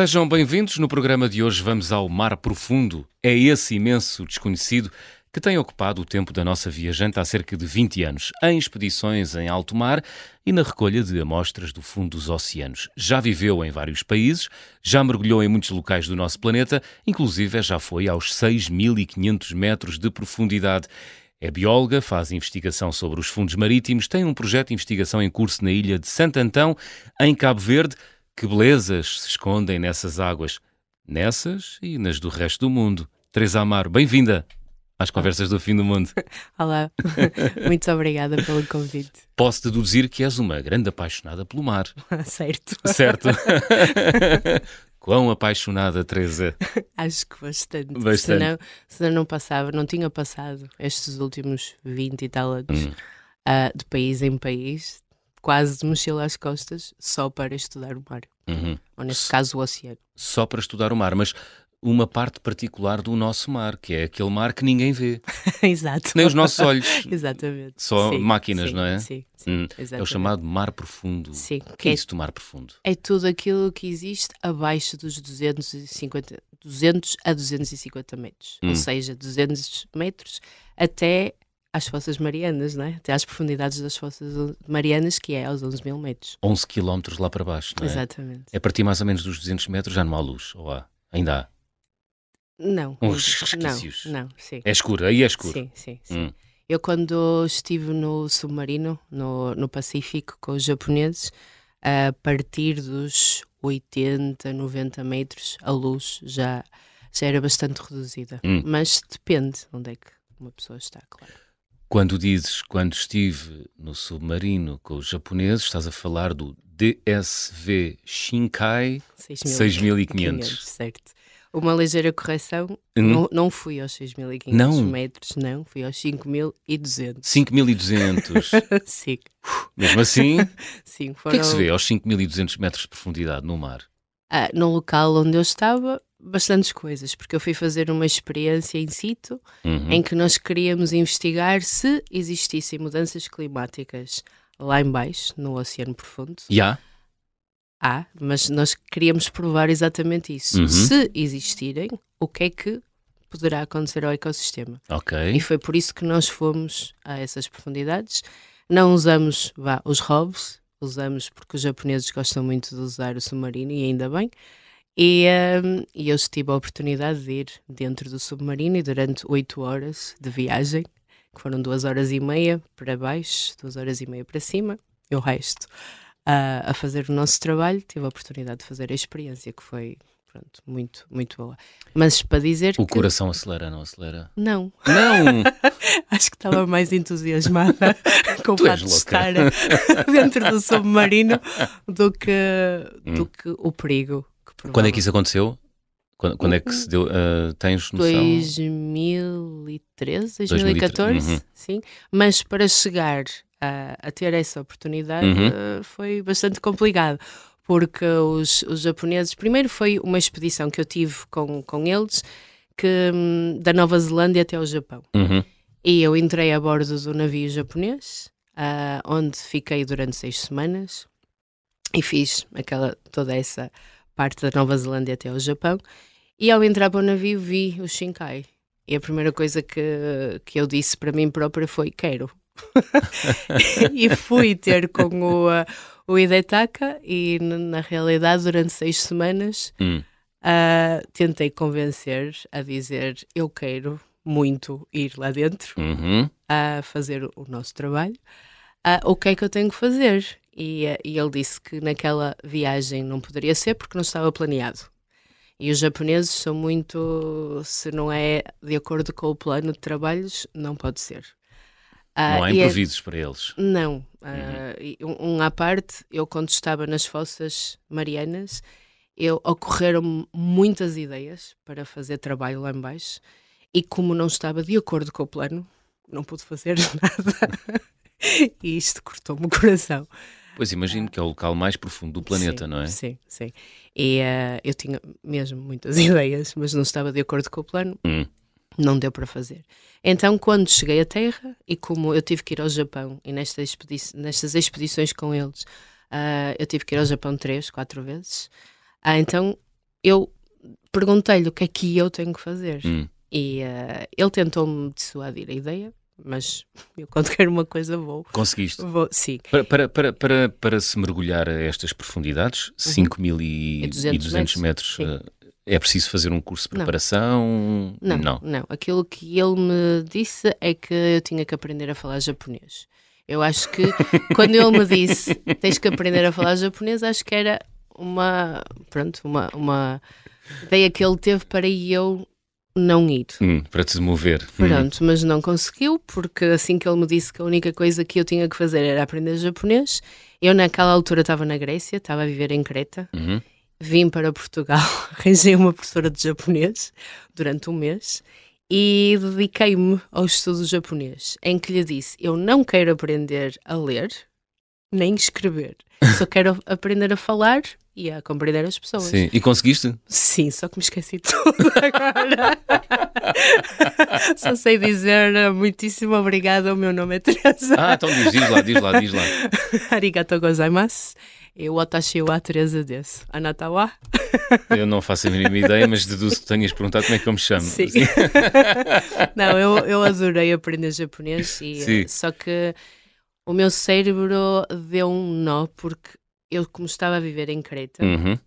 Sejam bem-vindos. No programa de hoje vamos ao mar profundo. É esse imenso desconhecido que tem ocupado o tempo da nossa viajante há cerca de 20 anos, em expedições em alto mar e na recolha de amostras do fundo dos oceanos. Já viveu em vários países, já mergulhou em muitos locais do nosso planeta, inclusive já foi aos 6.500 metros de profundidade. É bióloga, faz investigação sobre os fundos marítimos, tem um projeto de investigação em curso na ilha de Santo Antão, em Cabo Verde. Que belezas se escondem nessas águas, nessas e nas do resto do mundo. Teresa Amaro, bem-vinda às Conversas do Fim do Mundo. Olá, muito obrigada pelo convite. Posso deduzir que és uma grande apaixonada pelo mar. certo. Certo. Quão apaixonada, Teresa? Acho que bastante. Bastante. Senão, senão não passava, não tinha passado estes últimos 20 e tal anos Hum. ah, de país em país, quase de mochila às costas, só para estudar o mar. Uhum. Ou neste caso o oceano. Só para estudar o mar, mas uma parte particular do nosso mar, que é aquele mar que ninguém vê, Exato. nem os nossos olhos. Exatamente. Só Sim, máquinas, sim, não é? Sim, sim. Hum, É o chamado mar profundo. Sim, O que que é é isso do mar profundo? é tudo aquilo que existe abaixo dos 250, 200 a 250 metros. Hum. Ou seja, 200 metros até às Fossas Marianas, não é? Até às profundidades das Fossas Marianas, que é aos 11 mil metros. 11 km lá para baixo, não é? Exatamente. É a partir mais ou menos dos 200 metros, já não há luz, ou há? Ainda há. Não. Uns não, resquícios. não, sim. É escuro, aí é escuro. Sim, sim, sim. Hum. Eu, quando estive no submarino, no, no Pacífico, com os japoneses, a partir dos 80, 90 metros, a luz já, já era bastante reduzida. Hum. Mas depende onde é que uma pessoa está, claro. Quando dizes quando estive no submarino com os japoneses, estás a falar do DSV Shinkai 6500. Certo. Uma ligeira correção, Hum. não, não fui aos 6.500 Não? metros, não, fui aos 5.200. 5200. sim, Mesmo assim, o sim. que é Foram... que se vê aos 5200 metros de profundidade no mar? Ah, no local onde eu estava, bastantes coisas, porque eu fui fazer uma experiência in situ Uhum. em que nós queríamos investigar se existissem mudanças climáticas lá em baixo, no Oceano Profundo. E há? Há, mas nós queríamos provar exatamente isso. Uhum. Se existirem, o que é que poderá acontecer ao ecossistema? Ok. E foi por isso que nós fomos a essas profundidades. Não usamos vá, os ROVs, usamos porque os japoneses gostam muito de usar o submarino e ainda bem. E, hum, e eu tive a oportunidade de ir dentro do submarino e durante oito horas de viagem, que foram duas horas e meia para baixo, duas horas e meia para cima, e o resto a, a fazer o nosso trabalho, tive a oportunidade de fazer a experiência, que foi pronto, muito, muito boa. Mas para dizer O que coração acelera, não acelera? não, Não! Acho que estava mais entusiasmada com o facto de estar dentro do submarino do que, do Hum. que o perigo. Quando é que isso aconteceu? Quando, quando é que se deu? ah, tens noção? 2013, 2014, 2013, uhum. sim. Mas para chegar a, a ter essa oportunidade Uhum. eh, foi bastante complicado. Porque os, os japoneses, primeiro foi uma expedição que eu tive com, com eles, que, hum, da Nova Zelândia até ao Japão. Uhum. E eu entrei a bordo do navio japonês, ah, onde fiquei durante seis semanas e fiz aquela, toda essa parte da Nova Zelândia até ao Japão. E ao entrar para o navio vi o Shinkai. E a primeira coisa que, que eu disse para mim própria foi: quero. e fui ter com o, ah, o Hidetaka e na realidade durante seis semanas Hum. ah, tentei convencer a dizer eu quero muito ir lá dentro Uhum. a fazer o nosso trabalho. Ah, o que é que eu tenho que fazer? E, ah, e ele disse que naquela viagem não poderia ser porque não estava planeado. E os japoneses são muito. Se não é de acordo com o plano de trabalhos, não pode ser. Ah, Não há é- improvisos para eles. não. Ah, e um, um à parte, eu quando estava nas fossas marianas, eu ocorreram muitas ideias para fazer trabalho lá em baixo e como não estava de acordo com o plano, não pude fazer nada. e isto cortou-me o coração. Pois imagino que é o local mais profundo do planeta, Sim, não é? Sim, sim. E ah, eu tinha mesmo muitas ideias, mas não estava de acordo com o plano, Hum. não deu para fazer. Então, quando cheguei à Terra, e como eu tive que ir ao Japão, e nesta expedi nestas expedições com eles, ah, eu tive que ir ao Japão três, quatro vezes, ah, então eu perguntei-lhe o que é que eu tenho que fazer. Hum. E uh, ele tentou-me dissuadir a ideia, mas eu quando quero uma coisa vou. Conseguiste? vou sim. Para, para, para, para, para se mergulhar a estas profundidades, Uhum. 5.200 metros, metros, eh, é preciso fazer um curso de preparação? Não, Não. não, Aquilo que ele me disse é que eu tinha que aprender a falar japonês. Eu acho que quando ele me disse tens que aprender a falar japonês, acho que era uma, pronto, uma, uma ideia que ele teve para eu não ir. Hum, para te mover. Hum. Pronto, mas não conseguiu, porque assim que ele me disse que a única coisa que eu tinha que fazer era aprender japonês, eu naquela altura estava na Grécia, estava a viver em Creta, Uhum. vim para Portugal, arranjei uma professora de japonês durante um mês e dediquei-me ao estudo japonês, em que lhe disse: Eu não quero aprender a ler nem escrever, só quero aprender a falar e a compreender as pessoas. Sim. E conseguiste? Sim, só que me esqueci de tudo agora. só sei dizer eh, muitíssimo obrigada, o meu nome é Teresa. Ah, então diz, diz lá, diz lá, diz lá. Arigato gozaimasu. E watashi wa Teresa desu. Anata wa? Eu não faço a mínima ideia, mas deduzo que tenhas perguntado como é que eu me chamo. Sim. Não, eu, eu adorei aprender japonês, e, Sim. eh, só que o meu cérebro deu um nó, porque eu, como estava a viver em Creta, Uhum.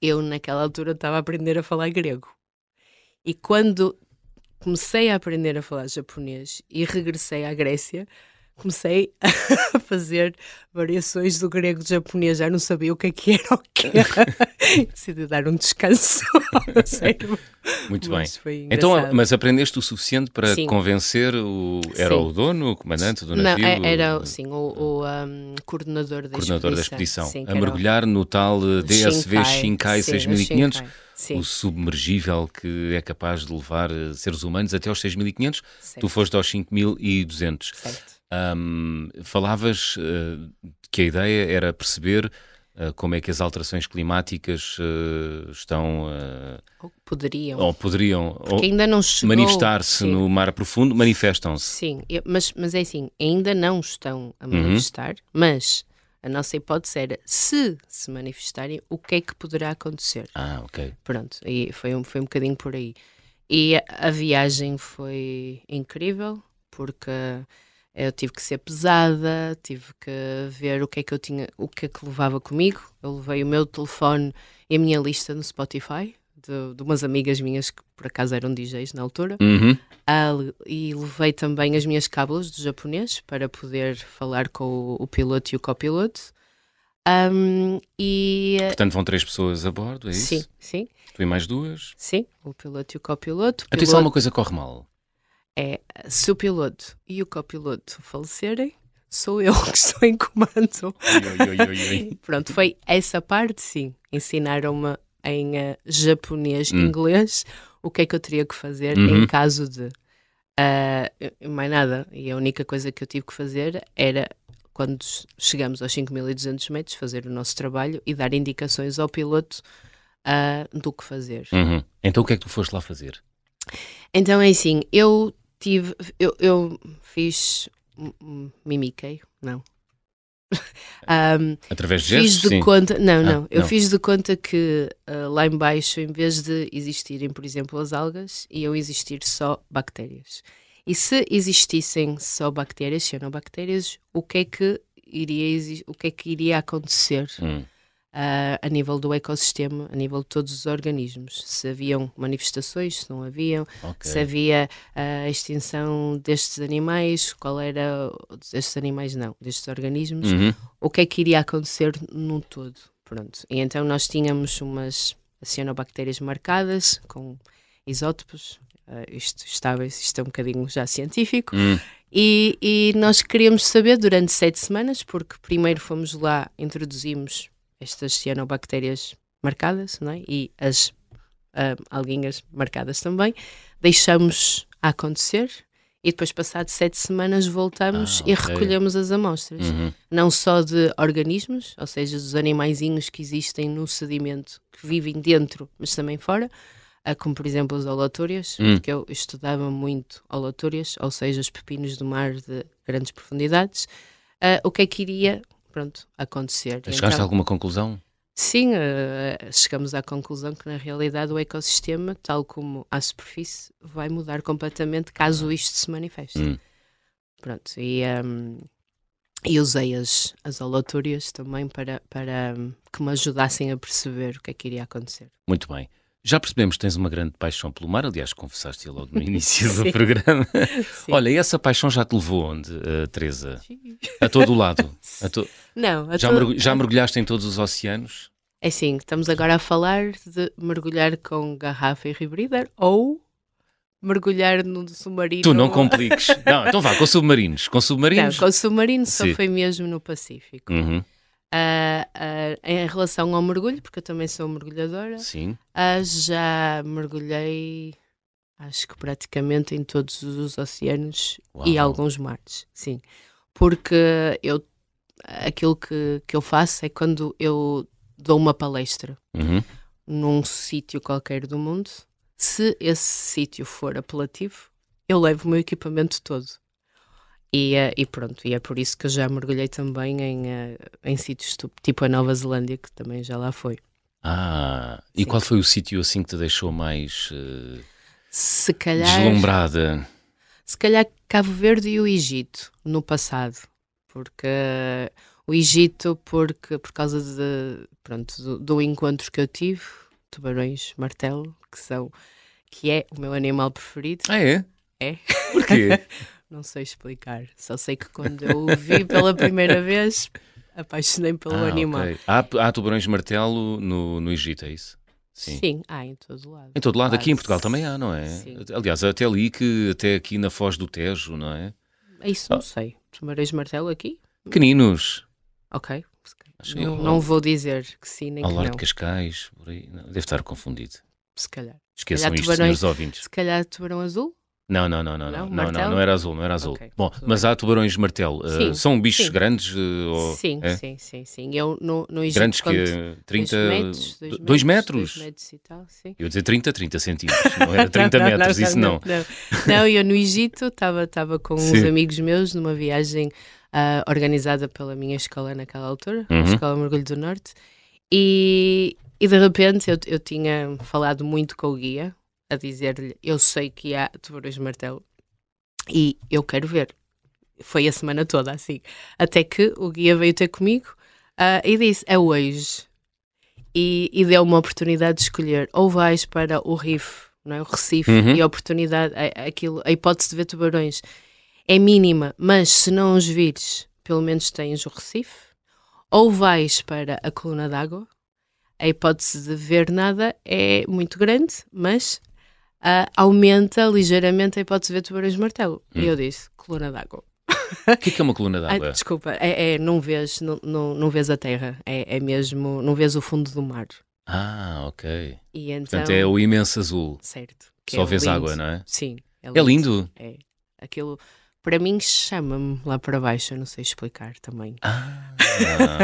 eu naquela altura estava a aprender a falar grego. E quando comecei a aprender a falar japonês e regressei à Grécia, comecei a fazer variações do grego de japonês, já não sabia o que é que era o que Decidi dar um descanso ao cérebro. Muito bem. Mas foi Então, mas aprendeste o suficiente para Sim. convencer o. Era Sim. o dono, o comandante do Não, navio? é- era o sim, o, o, um, coordenador da coordenador da expedição. expedição. Sim, a era o mergulhar no tal eh, DSV Shinkai, o 6500, Shinkai, Sim, o submergível que é capaz de levar eh, seres humanos até aos 6500. Tu foste aos 5200. certo. Ahm, falavas eh, que a ideia era perceber eh, como é que as alterações climáticas eh, estão Ou poderiam. ou poderiam ou ainda não chegou. manifestar-se no mar profundo, manifestam-se. Sim, eu- mas, mas é assim, ainda não estão a Uhum. manifestar, mas a nossa hipótese era se se manifestarem, o que é que poderá acontecer? Ah, ok. Pronto, e foi um, foi um bocadinho por aí. E a, a viagem foi incrível, porque eu tive que ser pesada, tive que ver o que é que eu tinha, o que é que levava comigo. Eu levei o meu telefone e a minha lista no Spotify, de, de umas amigas minhas que por acaso eram DJs na altura. Uhum. Ah, e levei também as minhas cábulas de japonês para poder falar com o, o piloto e o copiloto. Ahm, e Portanto, vão três pessoas a bordo, é isso? sim, sim, Tu e mais duas. sim, o piloto e o copiloto. O Atenção, piloto uma coisa corre mal. É se o piloto e o copiloto falecerem, sou eu que estou em comando. Oi, oi, oi. Pronto, foi essa parte, sim. Ensinaram-me em eh, japonês, Hum. inglês, o que é que eu teria que fazer Uhum. em caso de. ah, mais nada. E a única coisa que eu tive que fazer era, quando chegamos aos 5.200 metros, fazer o nosso trabalho e dar indicações ao piloto ah, do que fazer. Uhum. Então, o que é que tu foste lá fazer? Então é assim, eu tive. Eu, eu fiz. Mimiquei? Não. Ahm, Através de fiz gestos? de Sim. conta. Não, Ah, não. Eu não. fiz de conta que ah, lá embaixo, em vez de existirem, por exemplo, as algas, iam existir só bactérias. E se existissem só bactérias, cianobactérias, o que é que iria, o que é que iria acontecer? Hum. Ah, a nível do ecossistema, a nível de todos os organismos. Se haviam manifestações, se não haviam, Ok. se havia a extinção destes animais, qual era. destes animais não, destes organismos, Uhum. o que é que iria acontecer num todo. Pronto. E então nós tínhamos umas cianobactérias marcadas com isótopos. ah, isto, estáveis, isto é um bocadinho já científico, Hum. e, e nós queríamos saber durante sete semanas, porque primeiro fomos lá, introduzimos estas cianobactérias marcadas não é? e as ah, alguinhas marcadas também, deixamos a acontecer e depois, passado sete semanas, voltamos Ah, e recolhemos as amostras. Uhum. Não só de organismos, ou seja, dos animaizinhos que existem no sedimento, que vivem dentro, mas também fora, ah, como por exemplo as holotórias, Hum. porque eu estudava muito holotórias, ou seja, os pepinos do mar de grandes profundidades, ah, o que é que iria pronto, acontecer. Chegaste a Então, alguma conclusão? Sim, uh, chegamos à conclusão que na realidade o ecossistema, tal como a superfície, vai mudar completamente caso isto se manifeste. Hum. Pronto, e, um, e usei as, as holotórias também para, para um, que me ajudassem a perceber o que é que iria acontecer. Muito bem. Já percebemos que tens uma grande paixão pelo mar, aliás, confessaste logo no início do programa. Sim. Olha, e essa paixão já te levou onde, uh, Teresa? A todo o lado? A to... Não, a já, to... merg... já mergulhaste em todos os oceanos? É sim, estamos agora a falar de mergulhar com garrafa e rebreather ou mergulhar no submarino. Tu não compliques. não, então vá, com submarinos. Com submarinos? Não, com submarino só sim. foi mesmo no Pacífico. Uhum. Uh, uh, em relação ao mergulho, porque eu também sou mergulhadora, Sim. Uh, já mergulhei, acho que praticamente em todos os oceanos Uau. e alguns mares, sim. Porque eu, aquilo que, que eu faço é quando eu dou uma palestra uhum. num sítio qualquer do mundo, se esse sítio for apelativo, eu levo o meu equipamento todo. E, uh, e, pronto, e é por isso que eu já mergulhei também em, uh, em sítios tipo a Nova Zelândia, que também já lá foi. Ah, e Sim. qual foi o sítio assim que te deixou mais uh, se calhar, deslumbrada? Se calhar Cabo Verde e o Egito, no passado. Porque o Egito, porque, por causa de, pronto, do, do encontro que eu tive, tubarões martelo, que são que é o meu animal preferido. Ah, é? É. Porquê? Não sei explicar. Só sei que quando eu o vi pela primeira vez, apaixonei pelo ah, animal. Okay. Há, há tubarões martelo no, no Egito, é isso? Sim. Sim, há em todo lado. Em todo lado, Quase. aqui em Portugal também há, não é? Sim. Aliás, até ali que até aqui na Foz do Tejo, não é? É isso não oh. sei. Tubarões martelo aqui? Pequeninos. Ok. Não, não vou dizer que sim nem Ao que não. de Cascais, por aí. Não, deve estar confundido. Se calhar. Esqueçam calhar isto, tubarões- senhores ouvintes. Se calhar tubarão azul? Não, não, não, não, não, Não? não, não, não era azul, não era azul. Ok, Bom, mas há tubarões de martelo. Uh, são bichos sim. grandes? uh, ou- sim, é? sim, sim, sim. Eu no, no Egito, Grandes quando- que uh, 30. dois metros, dois 2 metros? Dois metros e tal, sim. Eu ia dizer 30, 30 centímetros. Não era 30 metros, isso não. Não, Não, eu no Egito estava com uns Sim. amigos meus numa viagem ah, organizada pela minha escola naquela altura, Uhum. a Escola Mergulho do Norte, e, e de repente eu, eu tinha falado muito com o guia, a dizer-lhe: Eu sei que há tubarões de martelo e eu quero ver. Foi a semana toda assim. Até que o guia veio ter comigo ah, e disse: É hoje. E, e deu uma oportunidade de escolher ou vais para o Rif, não é? o Recife, Uhum. e a oportunidade, a, aquilo, a hipótese de ver tubarões é mínima, mas se não os vires, pelo menos tens o Recife, ou vais para a coluna d'água, a hipótese de ver nada é muito grande, mas ah, aumenta ligeiramente a hipótese de ver tubarões martelo. Hum. E eu disse, coluna d'água. O que é, que é uma coluna Ah, d'água? desculpa, é, é, não, vês, não, não, não vês a terra, é, é mesmo, não vês o fundo do mar. Ah, ok. E então, Portanto, é o imenso azul. certo. Só é vês lindo. água, não é? Sim. É lindo. É. Aquilo, para mim, chama-me lá para baixo, eu não sei explicar também. Ah,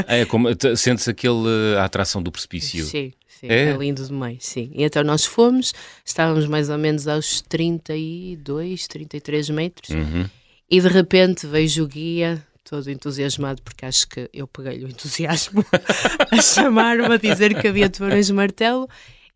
é como te- sentes aquele a atração do precipício. Sim, sim, É? é? lindo demais, sim. E então nós fomos, estávamos mais ou menos aos 32, 33 metros, Uhum. e de repente vejo o guia, todo entusiasmado, porque acho que eu peguei-lhe o entusiasmo, a chamar-me a dizer que havia tubarões de martelo,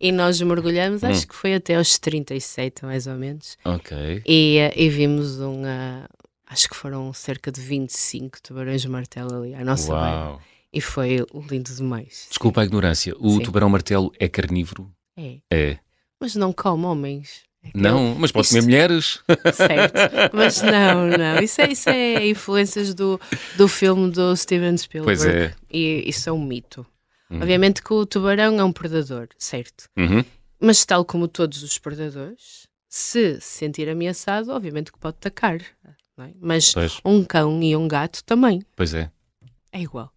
e nós mergulhamos, Hum. acho que foi até aos 37, mais ou menos, Ok. e, eh, e vimos um. ah, Acho que foram cerca de 25 tubarões de martelo ali à nossa beira. Uau. E foi lindo demais. Desculpa a ignorância. O Sim. tubarão martelo é carnívoro? É. É. Mas não come homens. É Não, mas pode Isto- comer mulheres. Certo. Mas não, não. Isso é, isso é influências do, do filme do Steven Spielberg. Pois é. E isso é um mito. Uhum. Obviamente que o tubarão é um predador, certo? Uhum. Mas tal como todos os predadores, se se sentir ameaçado, obviamente que pode atacar. não é? Mas Pois, um cão e um gato também pois é. é igual.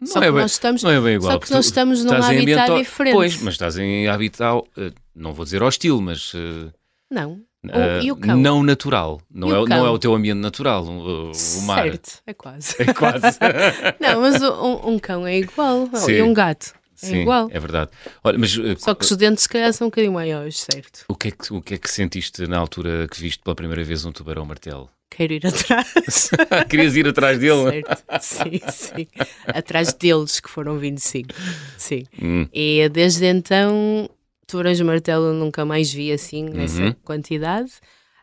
Não Só é que bem- nós estamos, Não é bem igual. só que nós estamos num habitat ambiente- diferente. Pois, mas estás em habitat, eh, não vou dizer hostil, mas eh, Não. Eh, e o cão? não natural. Não é, não é o teu ambiente natural, o, o mar. Certo, é quase. É quase. Não, mas um, um cão é igual. Sim. E um gato. É Sim, igual. É verdade. Olha, mas uh, Só que os dentes, se calhar, são um bocadinho maiores, certo? o, que é que, o que é que sentiste na altura que viste pela primeira vez um tubarão martelo? Quero ir atrás. Querias ir atrás dele? certo? Sim, sim. Atrás deles, que foram 25. Sim. Hum, E desde então, tubarões de martelo nunca mais vi assim, nessa Uhum. quantidade.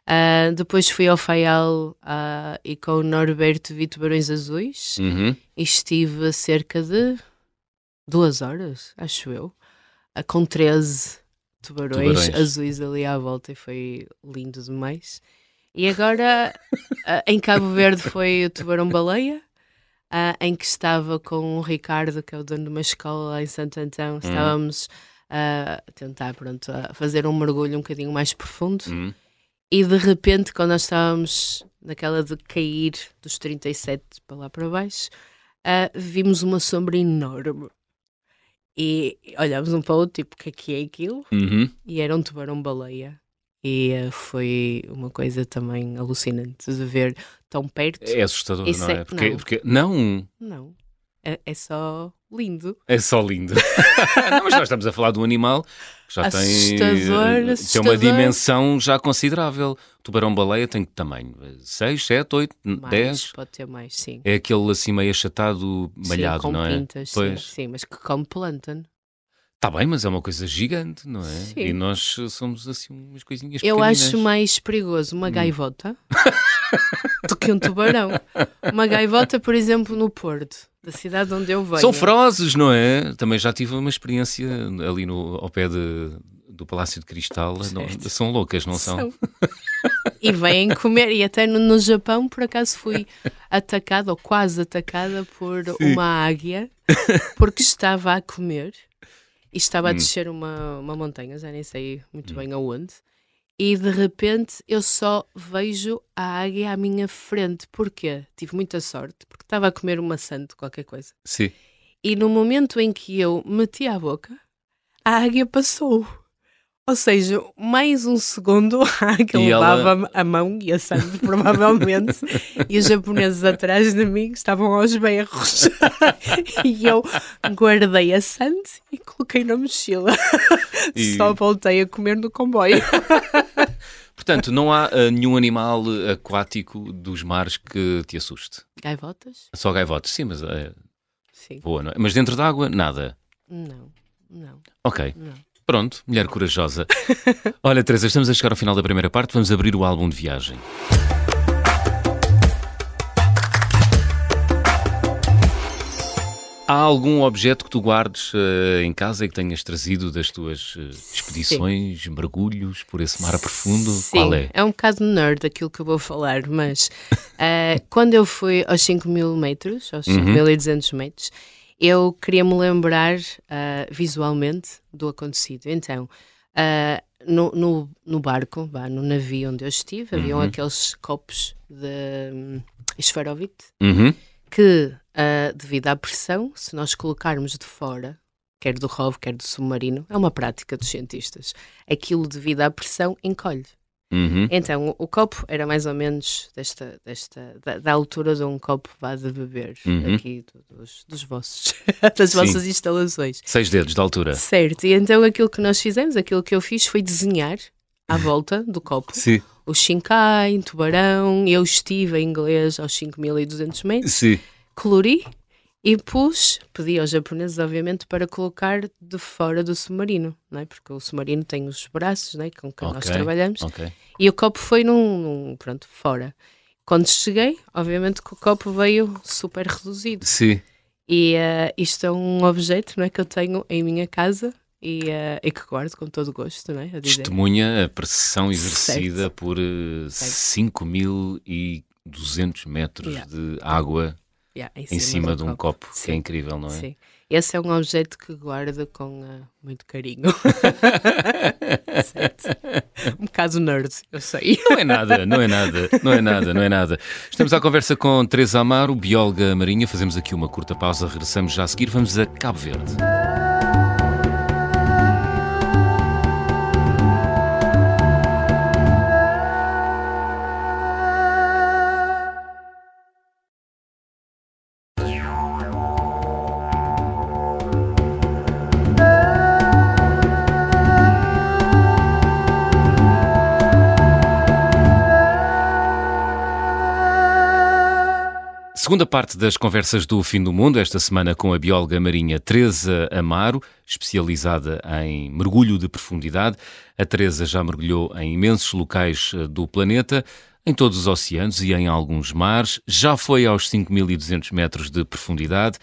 Ah, depois fui ao Faial ah, e com o Norberto vi tubarões azuis uhum. e estive cerca de duas horas, acho eu, ah, com 13 tubarões, Tubarões. azuis ali à volta e foi lindo demais. E agora em Cabo Verde foi o tubarão-baleia. ah, em que estava com o Ricardo, que é o dono de uma escola lá em Santo Antão, estávamos ah, a tentar pronto, a fazer um mergulho um bocadinho mais profundo. Hum. E de repente, quando nós estávamos naquela de cair dos 37 para lá para baixo, ah, vimos uma sombra enorme. E olhámos um para o outro, tipo, o que é que é aquilo? Uhum. E era um tubarão-baleia. E ah, foi uma coisa também alucinante de ver tão perto. É assustador, Isso não é- é? Porque, não. porque não, Não, é, é só lindo. é só lindo. não, mas nós estamos a falar de um animal que já tem, Assustador, eh, tem uma assustador. dimensão já considerável. O tubarão-baleia tem que tamanho? 6, 7, 8, Mais, 10? pode ter mais, sim. É aquele assim meio achatado, malhado, sim, com não é? pintas, sim, Pois. sim, mas que come plântano. Está bem, mas é uma coisa gigante, não é? Sim. E nós somos assim umas coisinhas Eu acho mais perigoso Hum. uma gaivota do que um tubarão. Uma gaivota, por exemplo, no Porto, da cidade onde eu venho. São ferozes, não é? Também já tive uma experiência ali no, ao pé de, do Palácio de Cristal. Não- são loucas, não são? São. E vêm comer. E até no, no Japão, por acaso, fui atacada, ou quase atacada, por uma águia, porque estava a comer e estava a Hum. descer uma, uma montanha, já nem sei muito bem aonde. E de repente eu só vejo a águia à minha frente. Porquê? Tive muita sorte, porque estava a comer uma santa, qualquer coisa. Sim. E no momento em que eu meti a boca, a águia passou. Ou seja, mais um segundo a águia E ela- levava a mão e a sangue, provavelmente, e os japoneses atrás de mim estavam aos berros. e eu guardei a sante e coloquei na mochila. E- Só voltei a comer no comboio. Portanto, não há eh, nenhum animal eh, aquático dos mares que te assuste. Gaivotas? Só gaivotes, sim, mas é Sim. boa, não é? Mas dentro d'água, nada. Não, não, Ok. não. Pronto, mulher corajosa. Olha, Teresa, estamos a chegar ao final da primeira parte, vamos abrir o álbum de viagem. Há algum objeto que tu guardes eh, em casa e que tenhas trazido das tuas eh, expedições, mergulhos por esse mar profundo? Sim, Qual é? um bocado nerd aquilo que eu vou falar, mas eh, quando eu fui aos 5 mil metros, aos Uhum. 5.200 metros, eu queria me lembrar ah, visualmente do acontecido. Então, ah, no, no, no barco, vá, no navio onde eu estive, haviam Uhum. aqueles copos de hum, esferovite Uhum. que, ah, devido à pressão, se nós colocarmos de fora, quer do ROV, quer do submarino, é uma prática dos cientistas, aquilo devido à pressão encolhe. Uhum. Então, o, o copo era mais ou menos desta, desta da, da altura de um copo vá de beber Uhum. aqui do- dos, dos vossos, das Sim. vossas instalações. Seis dedos de altura. Certo, e então aquilo que nós fizemos, aquilo que eu fiz foi desenhar à volta do copo Sim. o Shinkai, tubarão, eu estive em inglês aos 5200 metros, Sim. colori e pus, pedi aos japoneses, obviamente, para colocar de fora do submarino, não é? porque o submarino tem os braços não é? com que nós Ok. trabalhamos. Ok. E o copo foi num, num- pronto, fora. Quando cheguei, obviamente que o copo veio super reduzido. Sim. E eh, isto é um objeto não é, que eu tenho em minha casa e, eh, e que guardo com todo gosto, não é? A. Testemunha a pressão exercida por eh, 5.200 metros Yeah. de água Yeah, em cima de um copo, que é incrível, não é? Sim. Esse é um objeto que guardo com eh, muito carinho. Um bocado nerd, eu sei. Não é nada, não é nada, não é nada, não é nada. Estamos à conversa com Teresa Amaro, bióloga marinha. Fazemos aqui uma curta pausa, regressamos já a seguir. Vamos a Cabo Verde. Segunda parte das conversas do Fim do Mundo, esta semana com a bióloga marinha Teresa Amaro, especializada em mergulho de profundidade. A Teresa já mergulhou em imensos locais eh, do planeta, em todos os oceanos e em alguns mares, já foi aos 5.200 metros de profundidade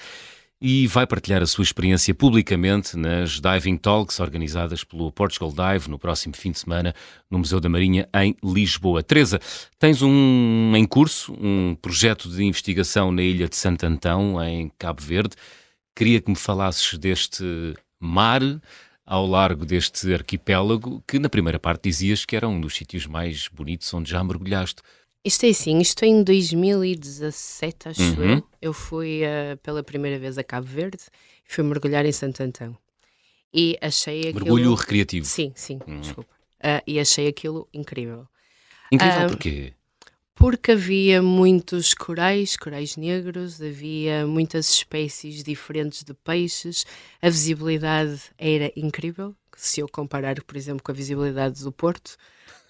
e vai partilhar a sua experiência publicamente nas Diving Talks organizadas pelo Portugal Dive no próximo fim de semana no Museu da Marinha em Lisboa. Teresa, tens um em curso, um projeto de investigação na ilha de Santo Antão, em Cabo Verde. Queria que me falasses deste mar ao largo deste arquipélago, que na primeira parte dizias que era um dos sítios mais bonitos onde já mergulhaste. Isto é assim, isto em 2017, acho uhum. eu. Eu fui uh, pela primeira vez a Cabo Verde e fui mergulhar em Santo Antão. E achei aquilo... Mergulho recreativo. Sim, sim, uhum. desculpa. Uh, e achei aquilo incrível. Incrível uh, porquê? Porque havia muitos corais, corais negros, havia muitas espécies diferentes de peixes, a visibilidade era incrível. Se eu comparar, por exemplo, com a visibilidade do Porto,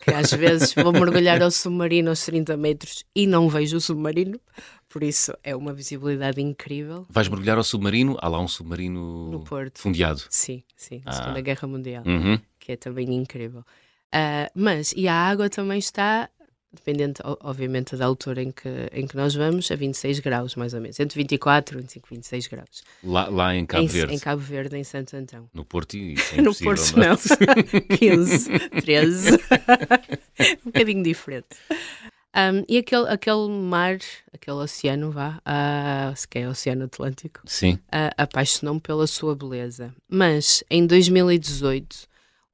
que às vezes vou mergulhar ao submarino aos 30 metros e não vejo o submarino, por isso é uma visibilidade incrível. Vais mergulhar ao submarino? Há lá um submarino no Porto. fundiado. Sim, sim, na ah. Segunda Guerra Mundial, uhum. que é também incrível. Uh, mas, e a água também está dependente, obviamente, da altura em que, em que nós vamos, a 26 graus, mais ou menos. Entre 24 e 25, 26 graus. Lá, lá em Cabo em, Verde? Em Cabo Verde, em Santo Antão. No Porto, isso é No Porto, não. 15, 13. um bocadinho diferente. Um, e aquele, aquele mar, aquele oceano, vá, uh, se quer é o Oceano Atlântico, Sim. Uh, apaixonou-me pela sua beleza. Mas, em 2018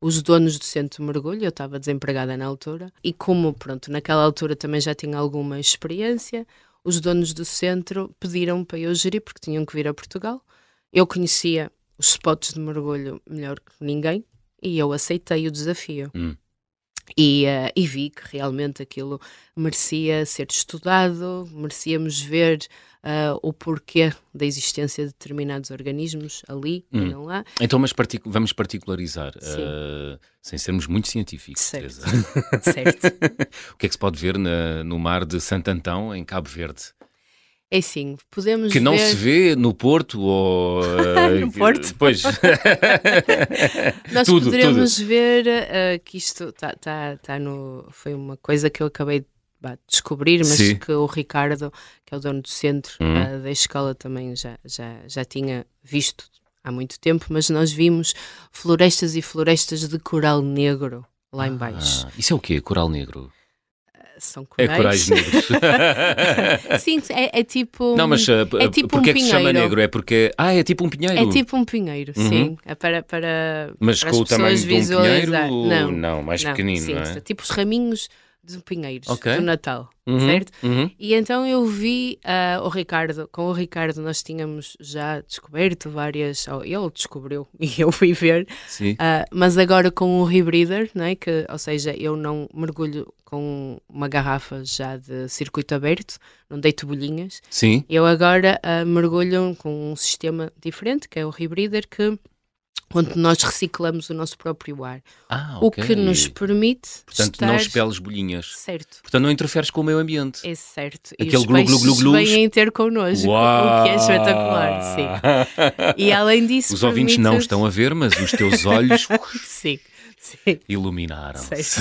os donos do centro de mergulho, eu estava desempregada na altura, e como, pronto, naquela altura também já tinha alguma experiência, os donos do centro pediram para eu gerir, porque tinham que vir a Portugal. Eu conhecia os spots de mergulho melhor que ninguém, e eu aceitei o desafio. Hum. E, uh, e, vi que realmente aquilo merecia ser estudado, merecíamos ver uh, o porquê da existência de determinados organismos ali hum. e não lá. Então, mas vamos particularizar, uh, sem sermos muito científicos. Certo. certo. o que é que se pode ver na, no mar de Santo Antão, em Cabo Verde? É sim, podemos Que ver... não se vê no Porto ou... Uh, no Porto? Pois. Nós tudo, poderemos tudo. ver uh, que isto tá, tá, tá no... foi uma coisa que eu acabei de descobrir, mas Sim. que o Ricardo, que é o dono do centro uh, da escola, também já, já, já tinha visto há muito tempo, mas nós vimos florestas e florestas de coral negro lá ah, embaixo. Isso é o quê, coral negro? são corais. É corais negros. Sim, é, é, tipo. Não, mas uh, é tipo porque um é que se chama negro? É porque. Ah, é tipo um pinheiro. É tipo um pinheiro, uhum. sim. É para, para, mas para com o tamanho de um pinheiro? Não, não mais não, pequenino, sim, não é? Tipo os raminhos de pinheiros okay. do Natal, uhum, certo? Uhum. E então eu vi uh, o Ricardo, com o Ricardo nós tínhamos já descoberto várias, oh, ele descobriu e eu fui ver, uh, mas agora com o rebreather, né, que, ou seja, eu não mergulho com uma garrafa já de circuito aberto, não deito bolhinhas. Sim. Eu agora uh, mergulho com um sistema diferente, que é o rebreather, que onde nós reciclamos o nosso próprio ar. Ah, okay. O que nos permite. Portanto, estar... não expeles bolhinhas. Certo. Portanto, não interferes com o meio ambiente. É certo. Aquele e os glu, glu, glu, glu, vêm ter connosco, Uau! o que é espetacular. Sim. E além disso. Os permite... ouvintes não estão a ver, mas os teus olhos. Sim. Iluminaram-se. uh,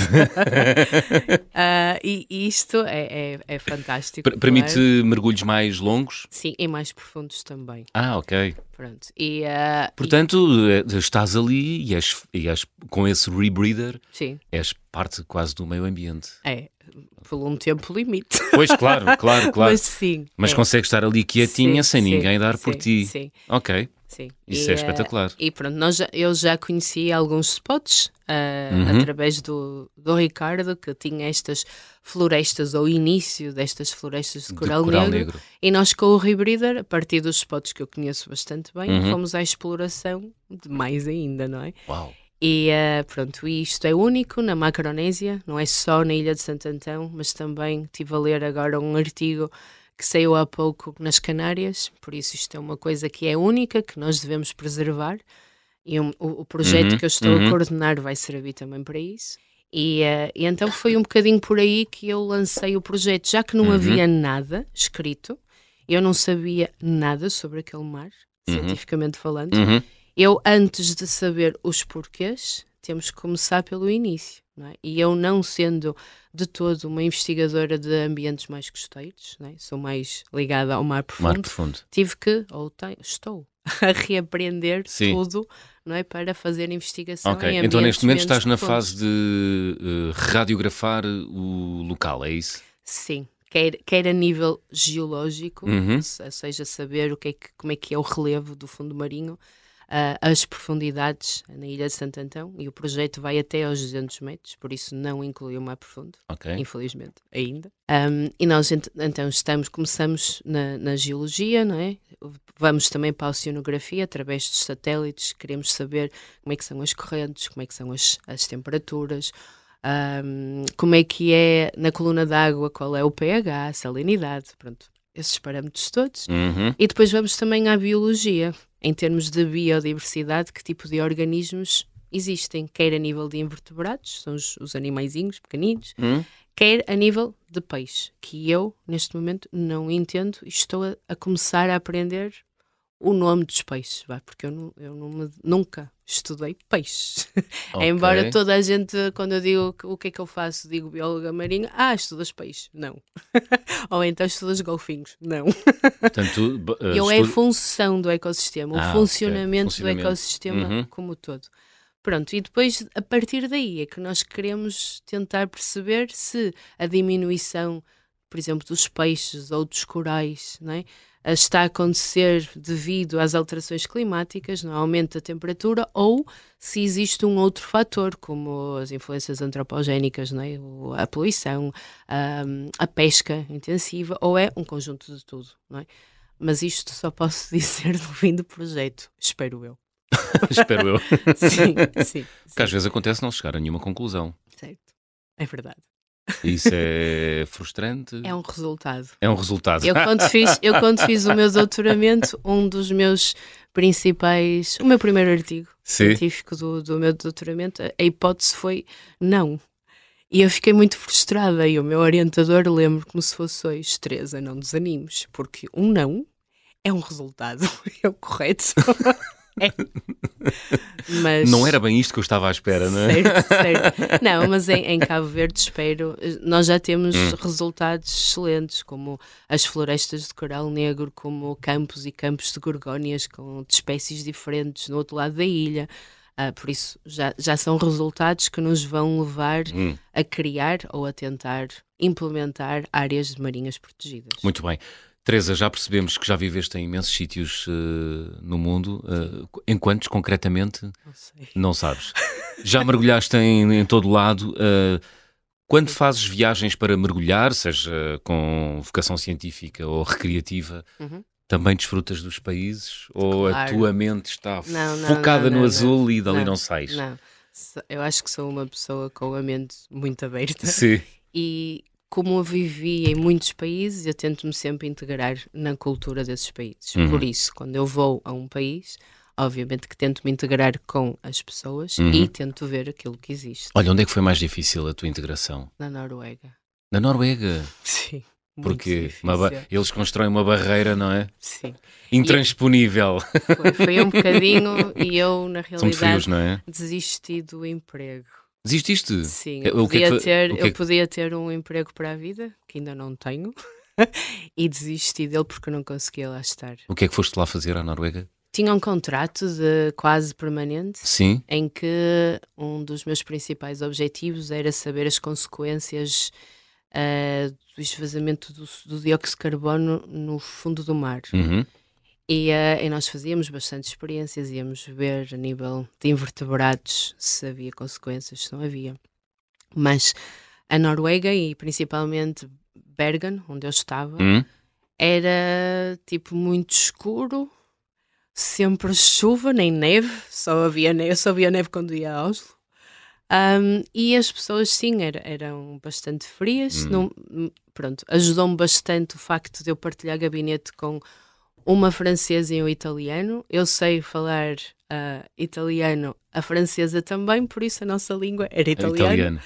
e, isto é, é, é fantástico. permite mergulhos mais longos? Sim, e mais profundos também. Ah, ok. Pronto. E, uh, Portanto, e... Eh, estás ali e és, e és com esse rebreather, Sim. és parte quase do meio ambiente. É, por um tempo limite. Pois, claro, claro, claro. Mas sim. Mas é. consegues estar ali quietinha sim, sem sim, ninguém dar sim, por ti. Sim. Ok. Sim. Isso e, é espetacular. Uh, e pronto, nós eu já conheci alguns spots uh, uhum. através do, do Ricardo, que tinha estas florestas, ou início destas florestas de coral, de coral negro, negro, E nós com o Rebreather, a partir dos spots que eu conheço bastante bem, uhum. fomos à exploração de mais ainda, não é? Uau! E uh, pronto, isto é único na Macronésia, não é só na Ilha de Santo Antão, mas também estive a ler agora um artigo que saiu há pouco nas Canárias, por isso isto é uma coisa que é única, que nós devemos preservar. E um, o, o, projeto uhum, que eu estou uhum. a coordenar vai servir também para isso. E, uh, e, então foi um bocadinho por aí que eu lancei o projeto, já que não uhum. havia nada escrito. Eu não sabia nada sobre aquele mar, Uhum. cientificamente falando. Uhum. Eu, antes de saber os porquês, temos que começar pelo início. É? E eu, não sendo de todo uma investigadora de ambientes mais costeiros, é? sou mais ligada ao mar profundo, Mar profundo. tive que, ou tenho, estou, a reaprender Sim. tudo não é? para fazer investigação Ok, então neste momento estás na fase de eh, radiografar o local, é isso? Sim, quer, quer a nível geológico, Uhum. se- seja saber o que é que, como é que é o relevo do fundo marinho, ah, as profundidades na Ilha de Santo Antão, e o projeto vai até aos 200 metros, por isso não inclui o mar profundo, Ok. infelizmente, ainda. Ahm, e nós ent- então estamos, começamos na, na geologia, não é? Vamos também para a oceanografia, através dos satélites, queremos saber como é que são as correntes, como é que são as, as temperaturas, ahm, como é que é na coluna d'água, qual é o pH, a salinidade, pronto, esses parâmetros todos. Uhum. E depois vamos também à biologia, em termos de biodiversidade, que tipo de organismos existem, quer a nível de invertebrados, são os, os animaizinhos pequeninos, Hum? quer a nível de peixe, que eu, neste momento, não entendo e estou a, a começar a aprender o nome dos peixes, vá, porque eu, não, eu não nunca estudei peixes. Ok. Embora toda a gente, quando eu digo o que é que eu faço, digo bióloga marinha, ah, estudas peixes. Não. Ou então estudas golfinhos. Não. Portanto, eh, Eu é a estudo- função do ecossistema, Ah, o funcionamento, Funcionamento. do ecossistema Uhum. como um todo. Pronto, e depois, a partir daí, é que nós queremos tentar perceber se a diminuição, por exemplo, dos peixes ou dos corais, não é? Está a acontecer devido às alterações climáticas, no aumento da temperatura, ou se existe um outro fator, como as influências antropogénicas, não é? A poluição, a, a pesca intensiva, ou é um conjunto de tudo, não é? Mas isto só posso dizer no fim do projeto, espero eu. espero eu. Sim, sim. Porque às vezes acontece não chegar a nenhuma conclusão. Certo. É verdade. Isso é frustrante. É um resultado. É um resultado. Eu quando, fiz, eu quando fiz o meu doutoramento, um dos meus principais, o meu primeiro artigo Sim. científico do, do meu doutoramento, a hipótese foi não. E eu fiquei muito frustrada e o meu orientador lembro como se fosse hoje, Teresa, não desanimes, porque um não é um resultado, é o correto. É. Mas, Não era bem isto que eu estava à espera, não é? Certo, certo. Não, mas em, em Cabo Verde, espero, nós já temos Hum. resultados excelentes, como as florestas de coral negro, como campos e campos de gorgónias com de espécies diferentes no outro lado da ilha. Ah, por isso, já, já são resultados que nos vão levar Hum, a criar ou a tentar implementar áreas marinhas protegidas. muito bem. Teresa, já percebemos que já viveste em imensos sítios eh, no mundo. Eh, em quantos, concretamente? Não sei. Não sabes. Já mergulhaste em, em todo lado. eh, quando fazes viagens para mergulhar, seja com vocação científica ou recreativa, Uhum. também desfrutas dos países? Ou a Claro. tua mente está Não, não, focada no azul e dali não, sais? Não, eu acho que sou uma pessoa com a mente muito aberta. Sim. e como eu vivi em muitos países, eu tento-me sempre integrar na cultura desses países. Uhum. Por isso, quando eu vou a um país, obviamente que tento me integrar com as pessoas Uhum. e tento ver aquilo que existe. Olha, onde é que foi mais difícil a tua integração? Na Noruega. Na Noruega. Sim. Porque eles constroem uma barreira, não é? Sim. Intransponível. Foi, foi um bocadinho e eu, na frios, realidade, não é? desisti do emprego. Desististe? Sim, É, eu, o que é que podia, ter, que eu é que- podia ter um emprego para a vida, que ainda não tenho, e desisti dele porque não conseguia lá estar. O que é que foste lá fazer à Noruega? Tinha um contrato de quase permanente Sim. em que um dos meus principais objetivos era saber as consequências ah, do esvaziamento do, do dióxido de carbono no fundo do mar. Uhum. E, ah, e nós fazíamos bastante experiências, íamos ver a nível de invertebrados se havia consequências, se não havia. Mas a Noruega e principalmente Bergen, onde eu estava, Hum? era tipo muito escuro, sempre chuva, nem neve, só havia neve, só havia neve quando ia a Oslo. Um, e as pessoas, sim, era- eram bastante frias. Hum. Não- pronto, ajudou-me bastante o facto de eu partilhar gabinete com uma francesa e um italiano. Eu sei falar ah, italiano, a francesa também, por isso a nossa língua era É italiano. italiano.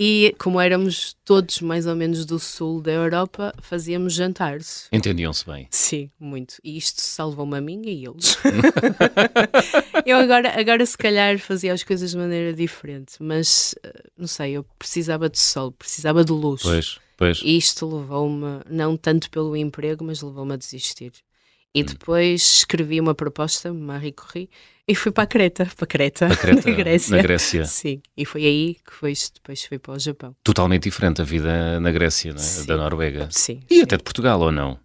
E como éramos todos mais ou menos do sul da Europa, fazíamos jantares. Entendiam-se bem. Sim, muito. E isto salvou-me a mim e eles. eu agora, agora, se calhar, fazia as coisas de maneira diferente, mas eh, não sei, eu precisava de sol, precisava de luz. Pois, pois. E isto levou-me, não tanto pelo emprego, mas levou-me a desistir. E depois escrevi uma proposta, Marie Curie, e fui para a Creta, para Creta, A Creta, na Grécia. na Grécia. Sim, e foi aí que foi, depois fui para o Japão. Totalmente diferente a vida na Grécia, é? Da Noruega. Sim. E sim. até de Portugal, ou não?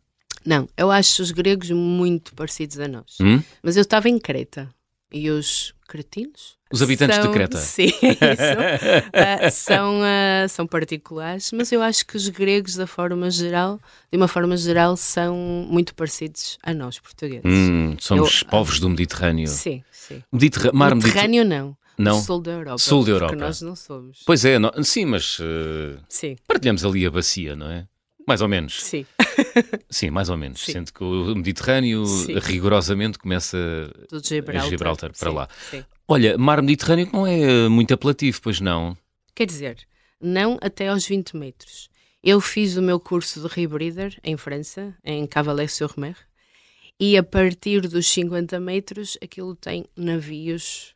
Não, eu acho os gregos muito parecidos a nós. Hum? Mas eu estava em Creta e os cretinos? Os habitantes de são- Creta. Sim, é isso. Ah, são, ah, são particulares, mas eu acho que os gregos, da forma geral, de uma forma geral, são muito parecidos a nós, portugueses. Hum, somos Eu- povos do Mediterrâneo. Sim, sim. Mediterra- Mar Mediterrâneo não. Não. Sul da Europa. Sul da Europa. Porque nós não somos. Pois é, nó- sim, mas eh, Sim, partilhamos ali a bacia, não é? Mais ou menos. sim. Sim, mais ou menos. Sim. Sendo que o Mediterrâneo Sim. rigorosamente começa. Do Gibraltar. Gibraltar, para Sim, lá. sim. Olha, mar Mediterrâneo não é muito apelativo, pois não? Quer dizer, não até aos 20 metros. Eu fiz o meu curso de rebreather em França, em Cavalet-sur-Mer, e a partir dos 50 metros aquilo tem navios,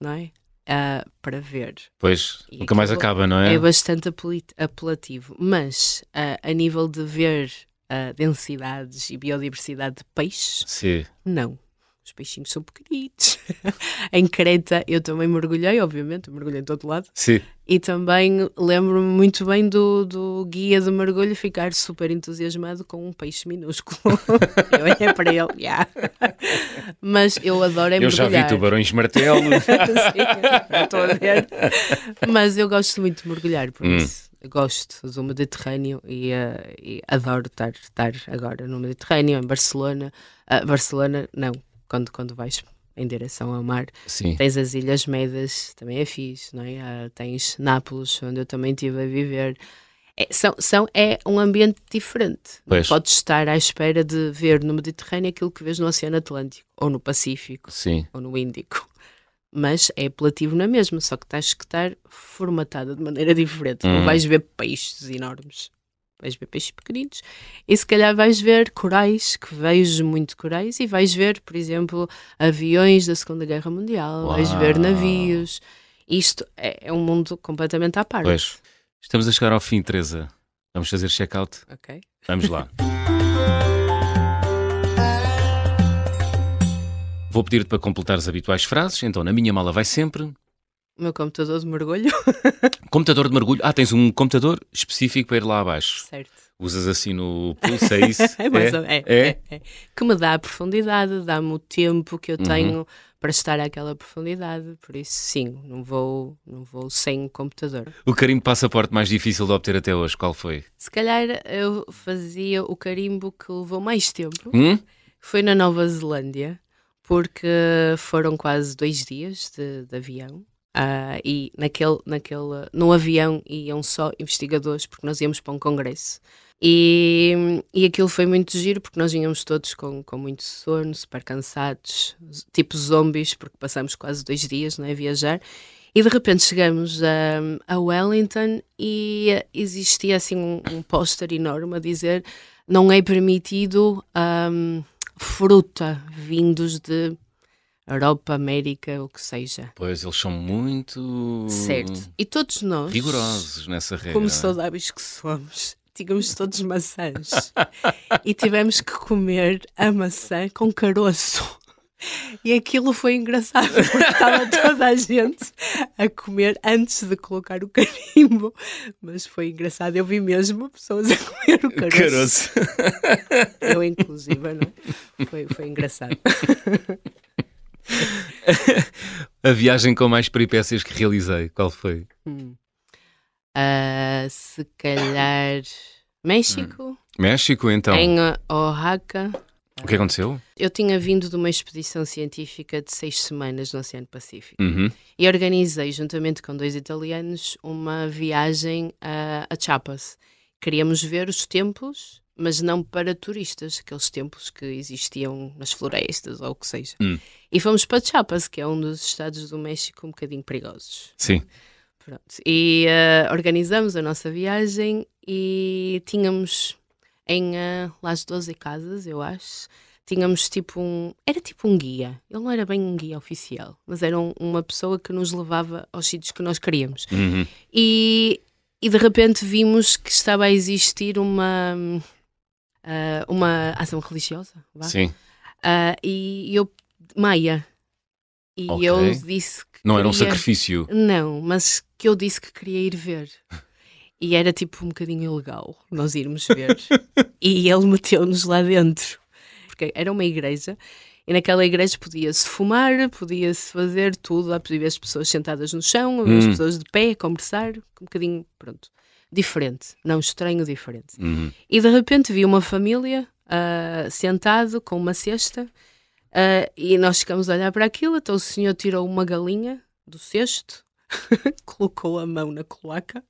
não é? Ah, para ver. Pois, E nunca mais acaba, não é? É bastante apelativo, mas ah, a nível de ver ah, densidades e biodiversidade de peixes, Sim. não. Os peixinhos são pequenitos. em Creta eu também mergulhei, obviamente, eu mergulhei em todo lado. Sim. E também lembro-me muito bem do, do guia de mergulho ficar super entusiasmado com um peixe minúsculo. eu olhei para ele, yeah. mas eu adoro é Eu já vi mergulhar. tubarões martelo. Sim, estou a ver. Mas eu gosto muito de mergulhar, por Hum. isso eu gosto do Mediterrâneo e, eh, e adoro estar, estar agora no Mediterrâneo, em Barcelona. Ah, Barcelona, não, quando, quando vais em direção ao mar. Sim. Tens as Ilhas Médas, também é fixe, não é? Ah, tens Nápoles, onde eu também estive a viver. É, são, são, é um ambiente diferente. Não Pois. podes estar à espera de ver no Mediterrâneo aquilo que vês no Oceano Atlântico, ou no Pacífico, Sim. ou no Índico. Mas é apelativo na mesma, só que tens que estar formatada de maneira diferente. Hum. Não vais ver peixes enormes. Vais ver peixes pequeninos e se calhar vais ver corais, que vejo muito corais, e vais ver, por exemplo, aviões da Segunda Guerra Mundial, vais ver Uau. navios. Isto é, é um mundo completamente à parte. Pois. Estamos a chegar ao fim, Teresa. Vamos fazer check-out? Ok. Vamos lá. Vou pedir-te para completar as habituais frases. Então, na minha mala vai sempre. O meu computador de mergulho. Computador de mergulho. Ah, tens um computador específico para ir lá abaixo. certo. Usas assim no pulso, é isso? É, ou- é, É? é, é. Que me dá a profundidade, dá-me o tempo que eu Uhum. tenho para estar àquela profundidade. Por isso, sim, não vou, não vou sem computador. O carimbo passaporte mais difícil de obter até hoje, qual foi? Se calhar eu fazia o carimbo que levou mais tempo. Hum? Foi na Nova Zelândia, porque foram quase dois dias de, de avião. Ah, e naquele, naquele, no avião iam só investigadores, porque nós íamos para um congresso. E, e aquilo foi muito giro, porque nós vinhamos todos com, com muito sono, super cansados, tipo zombies, porque passamos quase dois dias não é, a viajar. E de repente chegamos a, a Wellington e existia assim um, um póster enorme a dizer não é permitido ahm, fruta vindos de Europa, América, o que seja. Pois, eles são muito Certo. E todos nós, rigorosos nessa regra. como é? saudáveis que somos, tínhamos todos maçãs e tivemos que comer a maçã com caroço. E aquilo foi engraçado, porque estava toda a gente a comer antes de colocar o carimbo. Mas foi engraçado, eu vi mesmo pessoas a comer o caroço. Caroço. Eu, inclusive, não? Foi, foi engraçado. A viagem com mais peripécias que realizei, qual foi? Hum. Ah, se calhar México, México, então. em Oaxaca. O que aconteceu? Eu tinha vindo de uma expedição científica de seis semanas no Oceano Pacífico Uhum. e organizei, juntamente com dois italianos, uma viagem a, a Chiapas. Queríamos ver os templos, mas não para turistas, aqueles templos que existiam nas florestas ou o que seja. Hum. E fomos para Chiapas, que é um dos estados do México um bocadinho perigosos. Sim. Pronto. E uh, organizamos a nossa viagem e tínhamos em uh, Las 12 Casas, eu acho, tínhamos tipo um. Era tipo um guia. Ele não era bem um guia oficial, mas era um, uma pessoa que nos levava aos sítios que nós queríamos. Uhum. E, e de repente vimos que estava a existir uma. Uh, uma ação religiosa. Vá? Sim. Uh, e eu. Maia. E Ok. eu disse que. Não era um queria- sacrifício. Não, mas que eu disse que queria ir ver. E era tipo um bocadinho ilegal nós irmos ver. e ele meteu-nos lá dentro. Porque era uma igreja. E naquela igreja podia-se fumar, podia-se fazer tudo. Ver as pessoas sentadas no chão, as Hum. pessoas de pé, a conversar. Um bocadinho, pronto, diferente. Não estranho, diferente. Uhum. E de repente vi uma família ah, sentado com uma cesta ah, e nós ficamos a olhar para aquilo. Então o senhor tirou uma galinha do cesto, colocou a mão na cloaca,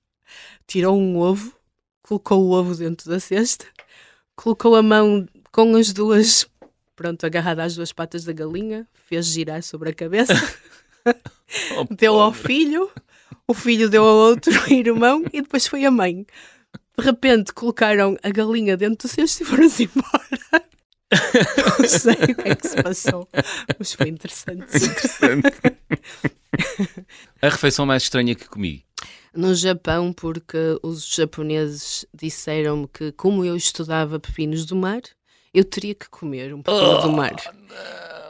tirou um ovo, colocou o ovo dentro da cesta, colocou a mão com as duas, pronto, agarrada às duas patas da galinha, fez girar sobre a cabeça, Oh, deu ao filho, o filho deu ao outro irmão e depois foi a mãe. De repente colocaram a galinha dentro do cesto e foram-se embora. Não sei o que é que se passou, mas foi interessante. A refeição mais estranha que comi. No Japão, porque os japoneses disseram-me que, como eu estudava pepinos do mar, eu teria que comer um pepino do mar.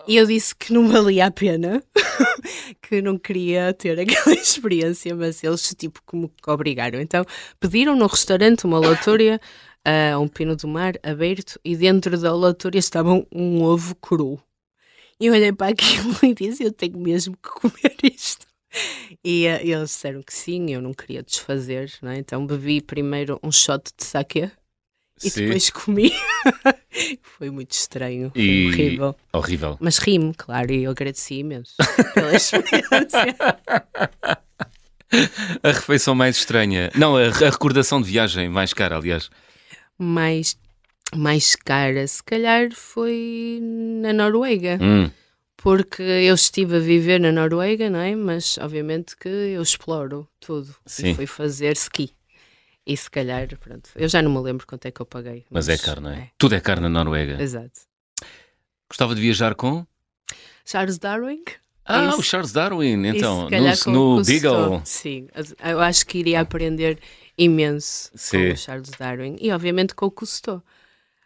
E eu disse que não valia a pena, que não queria ter aquela experiência, mas eles, tipo, como que obrigaram. Então, pediram no restaurante uma lotória, ah, um pepino do mar aberto, e dentro da lotória estava um, ovo cru. E eu olhei para aquilo e disse: Eu tenho mesmo que comer isto. E ah, eles disseram que sim, eu não queria desfazer, não é? então bebi primeiro um shot de sake e Sim. depois comi. Foi muito estranho, foi E- horrível. Horrível. Mas ri-me, claro, e eu agradeci imenso pela experiência. A refeição mais estranha. Não, a, a recordação de viagem mais cara, aliás. mais, mais cara, se calhar foi na Noruega, Hum, porque eu estive a viver na Noruega, não é? Mas obviamente que eu exploro tudo Sim. e fui fazer ski. E se calhar, pronto, eu já não me lembro quanto é que eu paguei. mas é caro, não é? Tudo é caro na Noruega. Exato. Gostava de viajar com? Charles Darwin? Ah, Isso. o Charles Darwin, então. No, no. Beagle. Sim, eu acho que iria aprender imenso Sim. com o Charles Darwin e obviamente com o Cousteau.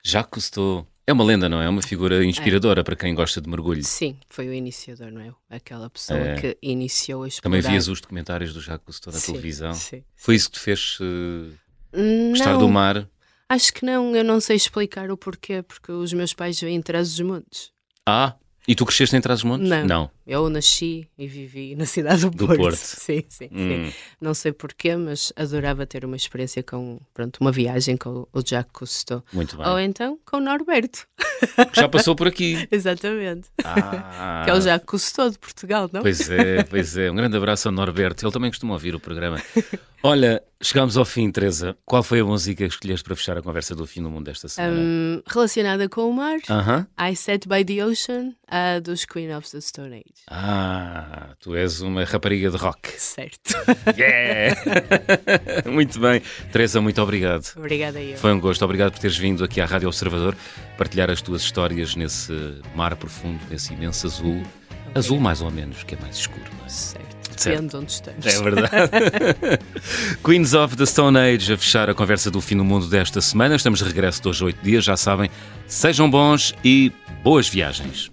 Jacques Cousteau. É uma lenda, não é? É uma figura inspiradora para quem gosta de mergulho. Sim, foi o iniciador, não é? Aquela pessoa É. que iniciou a explorar. Também vias os documentários do Jacques Cousteau na Sim, televisão. Sim. Foi isso que te fez eh, gostar do mar? acho que não, eu não sei explicar o porquê, porque os meus pais vêm em Trás-os-Montes. Ah, e tu cresceste em Trás-os-Montes? Não. Não. Eu nasci e vivi na cidade do, Do Porto. Porto. Sim, sim, sim. Hum. Não sei porquê, mas adorava ter uma experiência com, pronto, uma viagem com o Jacques Cousteau. Muito bem. Ou então com o Norberto. Que Já passou por aqui. Exatamente. Ah, Que é o Jacques Cousteau de Portugal, não? Pois é, pois é. Um grande abraço ao Norberto. Ele também costuma ouvir o programa. Olha, chegámos ao fim, Teresa. Qual foi a música que escolheste para fechar a conversa do fim do mundo desta semana? Hum, relacionada com o mar, Aham. I Sat by the Ocean, a dos Queen of the Stone Age. Ah, tu és uma rapariga de rock. Certo. Yeah! muito bem. Teresa, muito obrigado. Obrigada eu. Foi um gosto. Obrigado por teres vindo aqui à Rádio Observador partilhar as tuas histórias nesse mar profundo, nesse imenso azul. Azul mais ou menos, que é mais escuro. Não é? Certo. Depende de onde estamos. É verdade. Queens of the Stone Age a fechar a conversa do fim do mundo desta semana. Estamos de regresso de hoje a oito dias, já sabem. Sejam bons e boas viagens.